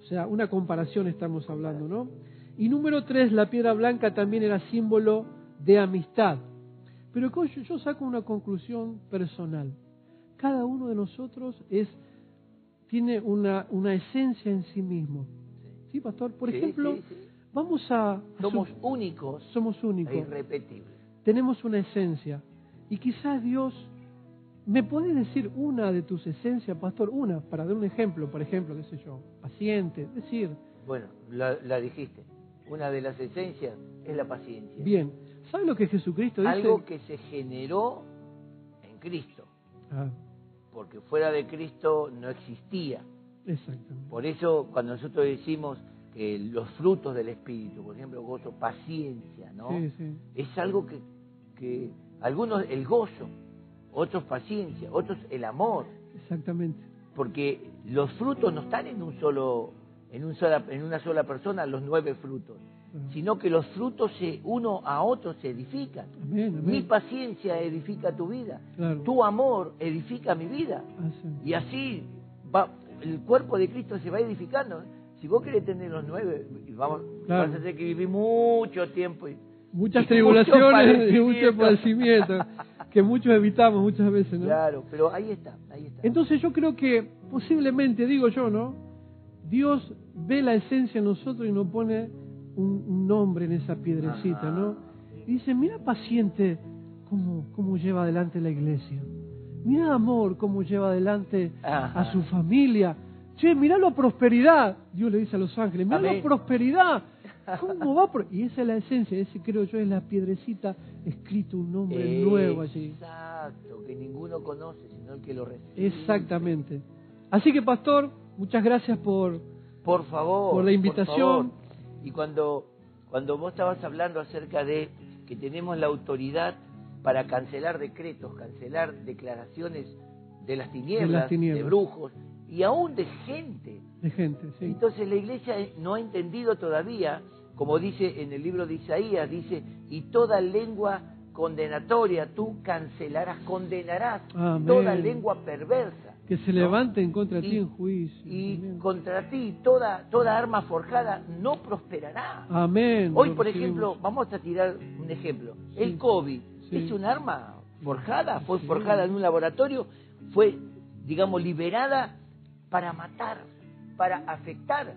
O sea, una comparación estamos hablando, ¿no? Y número tres, la piedra blanca también era símbolo de amistad. Pero yo, saco una conclusión personal. Cada uno de nosotros es tiene una, una esencia en sí mismo. ¿Sí, pastor? Por Sí, ejemplo, sí, sí. vamos a... Somos únicos somos e únicos. irrepetibles. Tenemos una esencia. Y quizás Dios... ¿Me puede decir una de tus esencias, pastor? Una, para dar un ejemplo, por ejemplo, qué sé yo, paciente, decir, Bueno, la, la dijiste. Una de las esencias es la paciencia. bien, ¿sabe lo que Jesucristo dice? Algo que se generó en Cristo. Ah, Porque fuera de Cristo no existía. Exactamente. Por eso cuando nosotros decimos que los frutos del Espíritu, por ejemplo, gozo, paciencia, ¿no? Sí, sí. Es algo que, que algunos el gozo, otros paciencia, otros el amor, Exactamente. porque los frutos no están en un solo en un sola, en una sola persona los nueve frutos, sino que los frutos se uno a otro se edifican. Amén, Mi paciencia edifica tu vida, Claro. tu amor edifica mi vida. Ah, sí. Y así va, el cuerpo de Cristo se va edificando. Si vos querés tener los nueve, vamos, Claro. vas a tener que vivir mucho tiempo. y- Muchas y tribulaciones y mucho mucho padecimiento que muchos evitamos muchas veces, ¿no? Claro, pero ahí está, ahí está. Entonces yo creo que posiblemente, digo yo, ¿no? Dios ve la esencia en nosotros y nos pone un, un nombre en esa piedrecita, Ajá. ¿no? Y dice, mira paciente cómo, cómo lleva adelante la iglesia. Mira amor cómo lleva adelante Ajá. a su familia. Che, mira la prosperidad. Dios le dice a los ángeles, mira la prosperidad. ¿Cómo va? por-?" Y esa es la esencia, ese creo yo es la piedrecita escrito un nombre nuevo allí. Exacto, que ninguno conoce, sino el que lo recibe. Exactamente. Así que, pastor, muchas gracias por... Por favor. Por la invitación. favor. Y cuando, cuando vos estabas hablando acerca de que tenemos la autoridad para cancelar decretos, cancelar declaraciones de las tinieblas, De las tinieblas. brujos y aún de gente. de gente, sí. Entonces la iglesia no ha entendido todavía, como dice en el libro de Isaías, dice, y toda lengua condenatoria tú cancelarás, condenarás Amén. toda lengua perversa. Que se ¿no? levanten contra Y- ti en juicio. Y Amén. contra ti toda, toda arma forjada no prosperará. Amén. Hoy, por recibimos. ejemplo, vamos a tirar un ejemplo. Sí. El COVID Sí. es un arma forjada, fue forjada en un laboratorio, fue, digamos, liberada para matar, para afectar.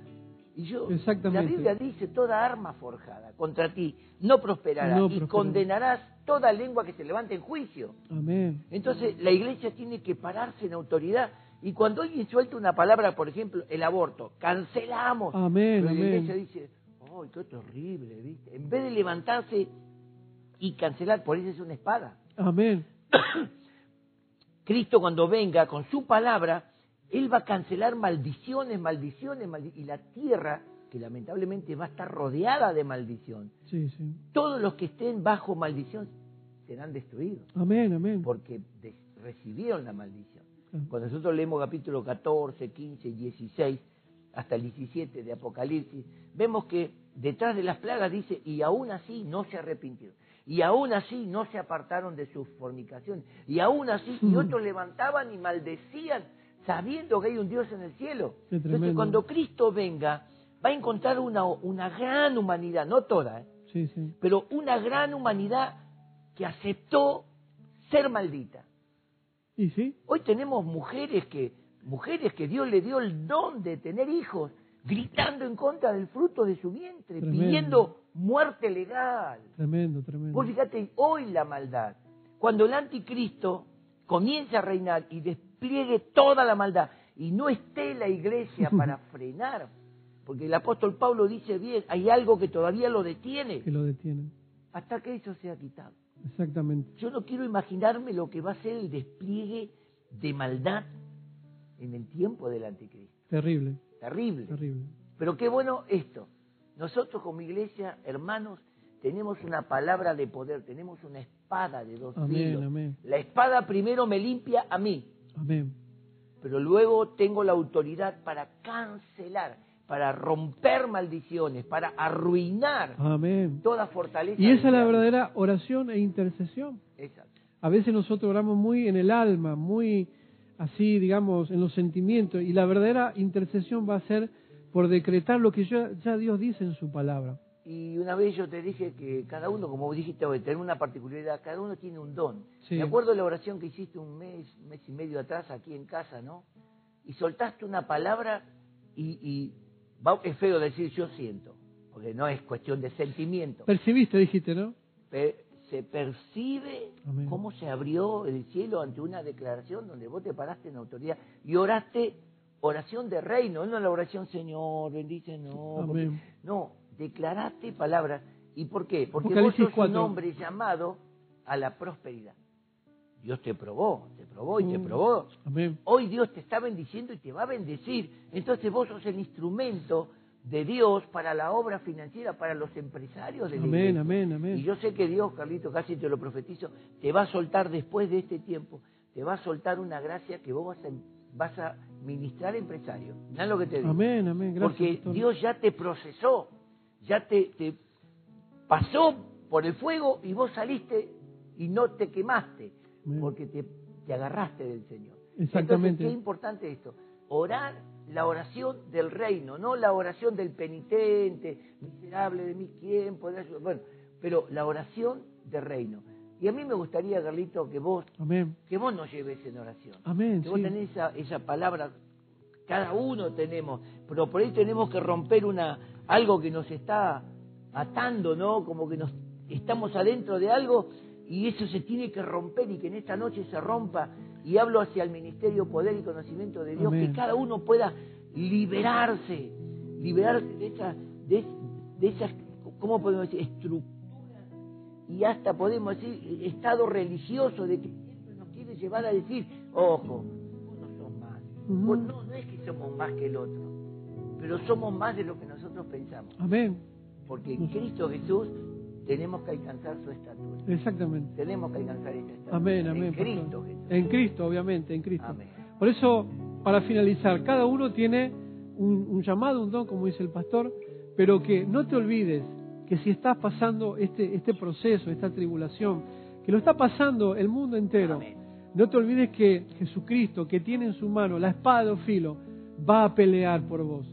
Y yo, la Biblia dice, toda arma forjada contra ti no prosperará No y prosperará. condenarás toda lengua que se levante en juicio. Amén. Entonces, la iglesia tiene que pararse en autoridad. Y cuando alguien suelta una palabra, por ejemplo, el aborto, cancelamos. Amén, Pero la iglesia dice, ¡ay, qué terrible! ¿viste? En vez de levantarse y cancelar, por eso es una espada. Amén. Cristo cuando venga con su palabra, Él va a cancelar maldiciones, maldiciones, maldi- y la tierra, que lamentablemente va a estar rodeada de maldición. Sí, sí. Todos los que estén bajo maldición serán destruidos. Amén, amén. porque recibieron la maldición. Cuando nosotros leemos capítulo 14, 15, 16, hasta el 17 de Apocalipsis, vemos que detrás de las plagas dice, y aún así no se arrepintieron, y aún así no se apartaron de sus fornicaciones, y aún así, y Mm. otros levantaban y maldecían, sabiendo que hay un Dios en el cielo. Entonces, cuando Cristo venga, va a encontrar una, una gran humanidad, no toda, ¿eh? Sí, sí. pero una gran humanidad que aceptó ser maldita. ¿Y sí? Hoy tenemos mujeres que, mujeres que Dios le dio el don de tener hijos, gritando en contra del fruto de su vientre, Tremendo. pidiendo muerte legal. Tremendo, tremendo. Vos fíjate, hoy la maldad, cuando el anticristo comience a reinar y despliegue toda la maldad y no esté la iglesia para frenar, porque el apóstol Pablo dice bien, hay algo que todavía lo detiene, Que lo detienen. hasta que eso sea quitado. Exactamente. Yo no quiero imaginarme lo que va a ser el despliegue de maldad en el tiempo del anticristo. Terrible, Terrible. terrible. Pero qué bueno esto. Nosotros como iglesia, hermanos, tenemos una palabra de poder, tenemos una espada de dos Amén, filos. amén. La espada primero me limpia a mí, Amén. pero luego tengo la autoridad para cancelar, para romper maldiciones, para arruinar toda fortaleza. Y esa es la verdadera oración e intercesión. Exacto. A veces nosotros oramos muy en el alma, muy así, digamos, en los sentimientos, y la verdadera intercesión va a ser por decretar lo que ya, ya Dios dice en su palabra. Y una vez yo te dije que cada uno, como vos dijiste, debe tener una particularidad, cada uno tiene un don. Sí. Me acuerdo de la oración que hiciste un mes, mes y medio atrás aquí en casa, ¿no? Y soltaste una palabra y, y va- es feo decir yo siento, porque no es cuestión de sentimiento. Percibiste, dijiste, ¿no? Se percibe Amén. cómo se abrió el cielo ante una declaración donde vos te paraste en autoridad y oraste oración de reino, no la oración Señor, bendice, no. porque- no, declaraste palabras. ¿Y por qué? Porque vos sos 4. un hombre llamado a la prosperidad. Dios te probó, te probó y te Mm. probó. Amén. Hoy Dios te está bendiciendo y te va a bendecir. Entonces vos sos el instrumento de Dios para la obra financiera, para los empresarios de la Amén, amén, amén. Y yo sé que Dios, Carlito, casi te lo profetizo, te va a soltar después de este tiempo, te va a soltar una gracia que vos vas a, vas a ministrar empresarios. Mirá lo que te digo. Amén, amén. Gracias. Porque. Dios ya te procesó, ya te, te pasó por el fuego y vos saliste y no te quemaste, Amén. porque te, te agarraste del Señor. Exactamente. Entonces, qué importante esto. Orar la oración del reino, no la oración del penitente, miserable de mí, ¿quién podrá ayudar? Bueno, pero la oración del reino. Y a mí me gustaría, Carlito, que vos, Amén. que vos nos lleves en oración. Amén. Que vos sí. tenés esa, esa palabra, cada uno tenemos, pero por ahí tenemos que romper una algo que nos está atando, ¿no? Como que nos estamos adentro de algo y eso se tiene que romper y que en esta noche se rompa. Y hablo hacia el ministerio poder y conocimiento de Dios, Amén. que cada uno pueda liberarse, liberarse de esa, de, de esas, ¿cómo podemos decir? Estructuras y hasta podemos decir estado religioso de que siempre nos quiere llevar a decir, ojo, vos no sos más. Vos no, no es que somos más que el otro, pero somos más de lo que nosotros pensamos. Amén. Porque en Cristo Jesús tenemos que alcanzar su estatura. Exactamente. Tenemos que alcanzar esa estatura. Amén, amén. En. Cristo Jesús. En Cristo, obviamente, en Cristo. Amén. Por eso, para finalizar, cada uno tiene un, un llamado, un don, como dice el pastor, pero que no te olvides que si estás pasando este, este proceso, esta tribulación, que lo está pasando el mundo entero, Amén. no te olvides que Jesucristo, que tiene en su mano la espada de filo, va a pelear por vos.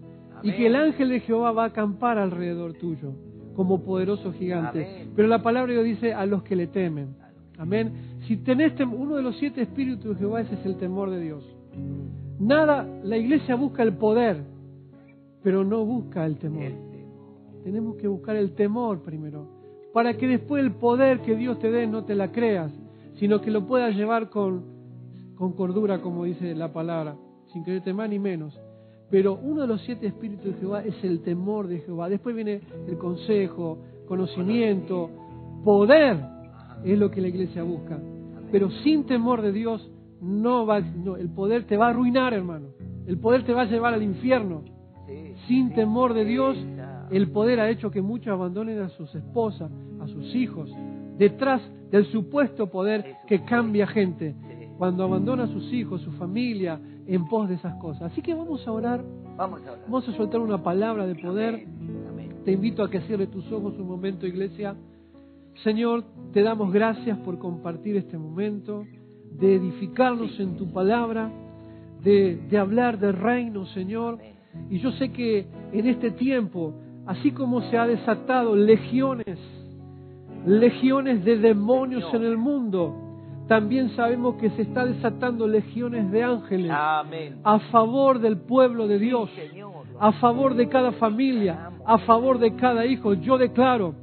Y que el ángel de Jehová va a acampar alrededor tuyo, como poderoso gigante. Amén. Pero la palabra de Dios dice a los que le temen. Amén. Si tenés uno de los siete espíritus de Jehová, ese es el temor de Dios. Nada, la iglesia busca el poder, pero no busca el temor. Tenemos que buscar el temor primero, para que después el poder que Dios te dé no te la creas, sino que lo puedas llevar con, con cordura, como dice la palabra, sin creerte más ni menos. Pero uno de los siete espíritus de Jehová es el temor de Jehová. Después viene el consejo, conocimiento, poder, es lo que la iglesia busca. Pero sin temor de Dios, no va, no, el poder te va a arruinar, hermano. El poder te va a llevar al infierno. Sin temor de Dios, el poder ha hecho que muchos abandonen a sus esposas, a sus hijos, detrás del supuesto poder que cambia gente. Cuando abandona a sus hijos, su familia, en pos de esas cosas. Así que vamos a orar, Vamos a orar. vamos a soltar una palabra de poder. Amén. Amén. Te invito a que cierres tus ojos un momento, iglesia. Señor, te damos gracias por compartir este momento, de edificarnos en tu palabra, de, de hablar del reino, Señor. Y yo sé que en este tiempo, así como se ha desatado legiones, legiones de demonios en el mundo, también sabemos que se está desatando legiones de ángeles Amén. a favor del pueblo de Dios, a favor de cada familia, a favor de cada hijo. Yo declaro,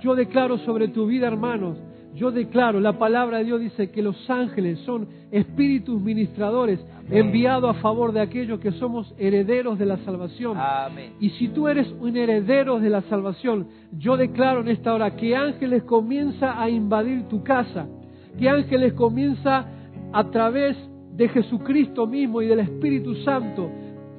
yo declaro sobre tu vida, hermanos, yo declaro, la palabra de Dios dice que los ángeles son espíritus ministradores enviados a favor de aquellos que somos herederos de la salvación. Amén. Y si tú eres un heredero de la salvación, yo declaro en esta hora que ángeles comienza a invadir tu casa, que ángeles comienza a través de Jesucristo mismo y del Espíritu Santo,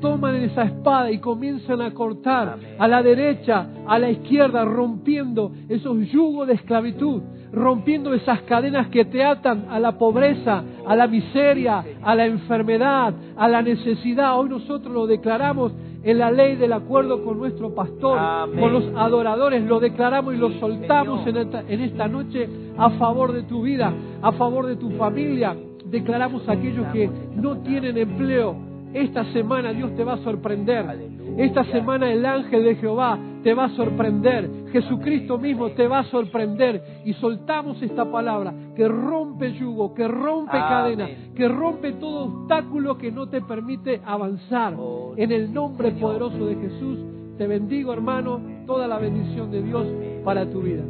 toman esa espada y comienzan a cortar Amén. a la derecha, a la izquierda, rompiendo esos yugos de esclavitud, rompiendo esas cadenas que te atan a la pobreza, a la miseria, a la enfermedad, a la necesidad. Hoy nosotros lo declaramos en la ley del acuerdo con nuestro pastor, Amén. con los adoradores, lo declaramos y lo soltamos en esta, en esta noche a favor de tu vida, a favor de tu familia. Declaramos a aquellos que no tienen empleo, Esta semana Dios te va a sorprender. Aleluya. Esta semana el ángel de Jehová te va a sorprender. Jesucristo mismo te va a sorprender. Y soltamos esta palabra que rompe yugo, que rompe Amén. cadena, que rompe todo obstáculo que no te permite avanzar. Oh, En el nombre Señor. poderoso de Jesús, te bendigo hermano, toda la bendición de Dios para tu vida.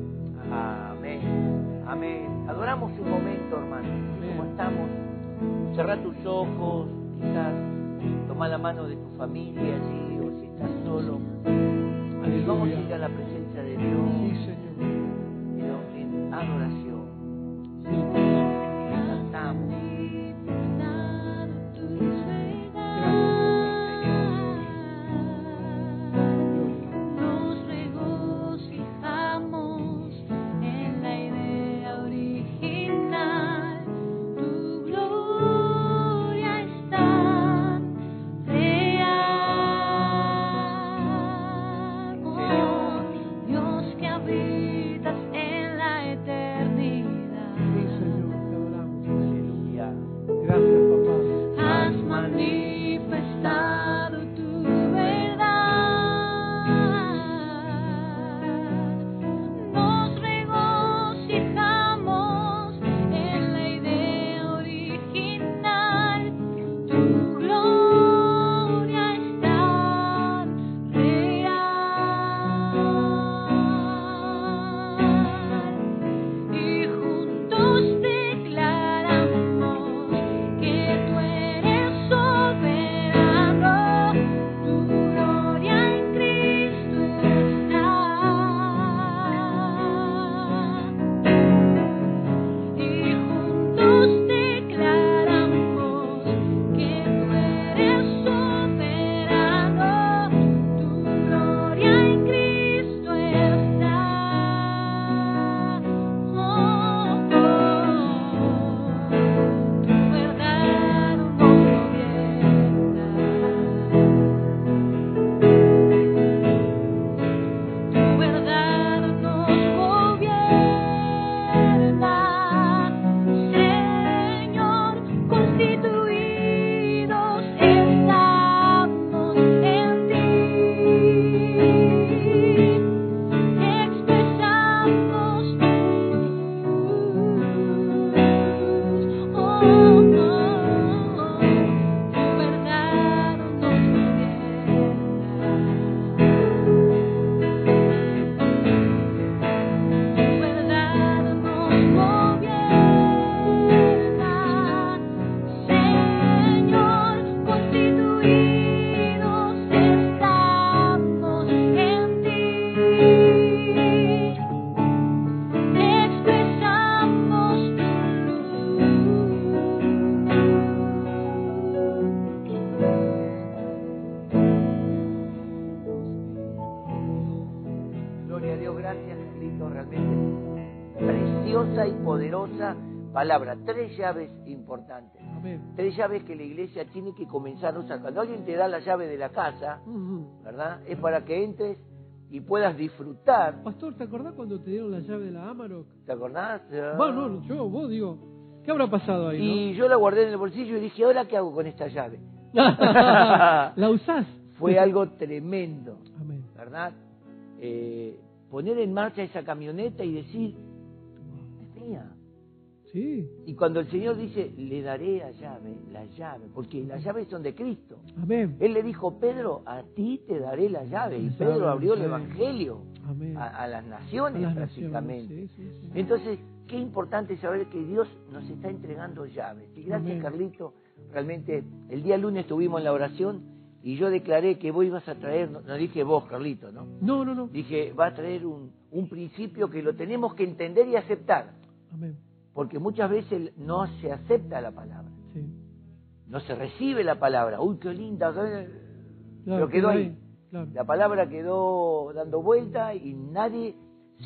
Amén. Amén. Adoramos un momento, hermano. Amén. Como estamos. Cerra tus ojos, quizás toma la mano de tu familia allí, o si estás solo. Vamos a ir a la presencia de Sí, Dios Señor. pero en adoración. Palabra. Tres llaves importantes. Amén. Tres llaves que la iglesia tiene que comenzar a usar. Cuando alguien te da la llave de la casa. ¿verdad? Es para que entres y puedas disfrutar. Pastor, ¿te acordás cuando te dieron la llave de la Amarok? ¿Te acordás? Bueno, no, yo, vos digo, ¿qué habrá pasado ahí? Y yo la guardé en el bolsillo y dije, ¿ahora qué hago con esta llave? ¿La usás? Fue algo tremendo, Amén. ¿verdad? Eh, poner en marcha esa camioneta y decir, es mía. Sí, Y cuando el Señor dice, le daré la llave, la llave, porque las llaves son de Cristo. amén. Él le dijo, Pedro, a ti te daré la llave. Y Pedro abrió el. Evangelio a, a las A naciones las prácticamente. naciones, sí, sí, sí. Entonces, qué importante saber que Dios nos está entregando llaves. Y gracias, Amén. Carlito. Realmente, el día lunes estuvimos en la oración y yo declaré que vos ibas a traer, no, no dije vos, Carlito, ¿no? No, no, no. Dije, va a traer un, un principio que lo tenemos que entender y aceptar. Amén. Porque muchas veces no se acepta la palabra, Sí. no se recibe la palabra. Uy, qué linda. Claro, Pero quedó ahí. Claro. La palabra quedó dando vuelta y nadie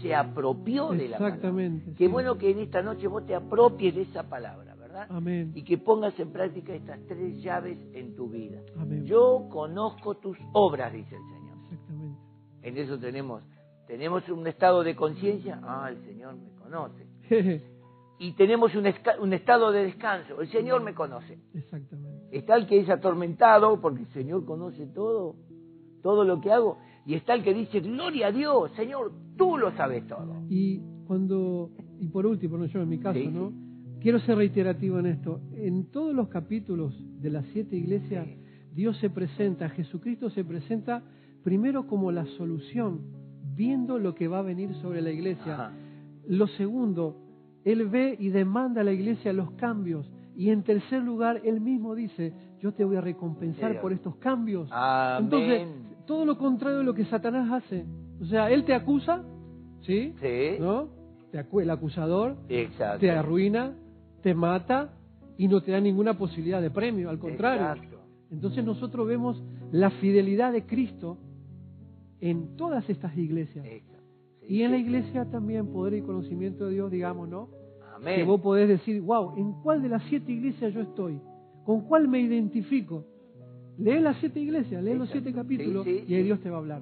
se apropió de la palabra. Exactamente. Qué sí. bueno que en esta noche vos te apropies de esa palabra, ¿verdad? Amén. Y que pongas en práctica estas tres llaves en tu vida. Amén. Yo conozco tus obras, dice el Señor. Exactamente. En eso tenemos, tenemos un estado de conciencia, ah, el Señor me conoce. Y tenemos un, un estado de descanso, el Señor me conoce. Exactamente. Está el que es atormentado porque el Señor conoce todo, todo lo que hago. Y está el que dice, gloria a Dios, Señor, tú lo sabes todo. Y cuando, y por último, no yo en mi caso, Sí, ¿no? Quiero ser reiterativo en esto. En todos los capítulos de las siete iglesias, Sí. Dios se presenta, Jesucristo se presenta primero como la solución, viendo lo que va a venir sobre la iglesia. Ajá. Lo segundo, Él ve y demanda a la iglesia los cambios. Y en tercer lugar, Él mismo dice, yo te voy a recompensar por estos cambios. Amén. Entonces, todo lo contrario de lo que Satanás hace. O sea, Él te acusa, ¿sí? Sí, ¿No? Te acu- el acusador exacto. te arruina, te mata y no te da ninguna posibilidad de premio, al contrario. Exacto. Entonces nosotros vemos la fidelidad de Cristo en todas estas iglesias. Exacto. Y en la iglesia también poder y conocimiento de Dios, digamos, ¿no? Que vos podés decir, wow, ¿en cuál de las siete iglesias yo estoy? ¿Con cuál me identifico? Lee las siete iglesias, lee los siete capítulos Sí, sí, y ahí. Dios te va a hablar.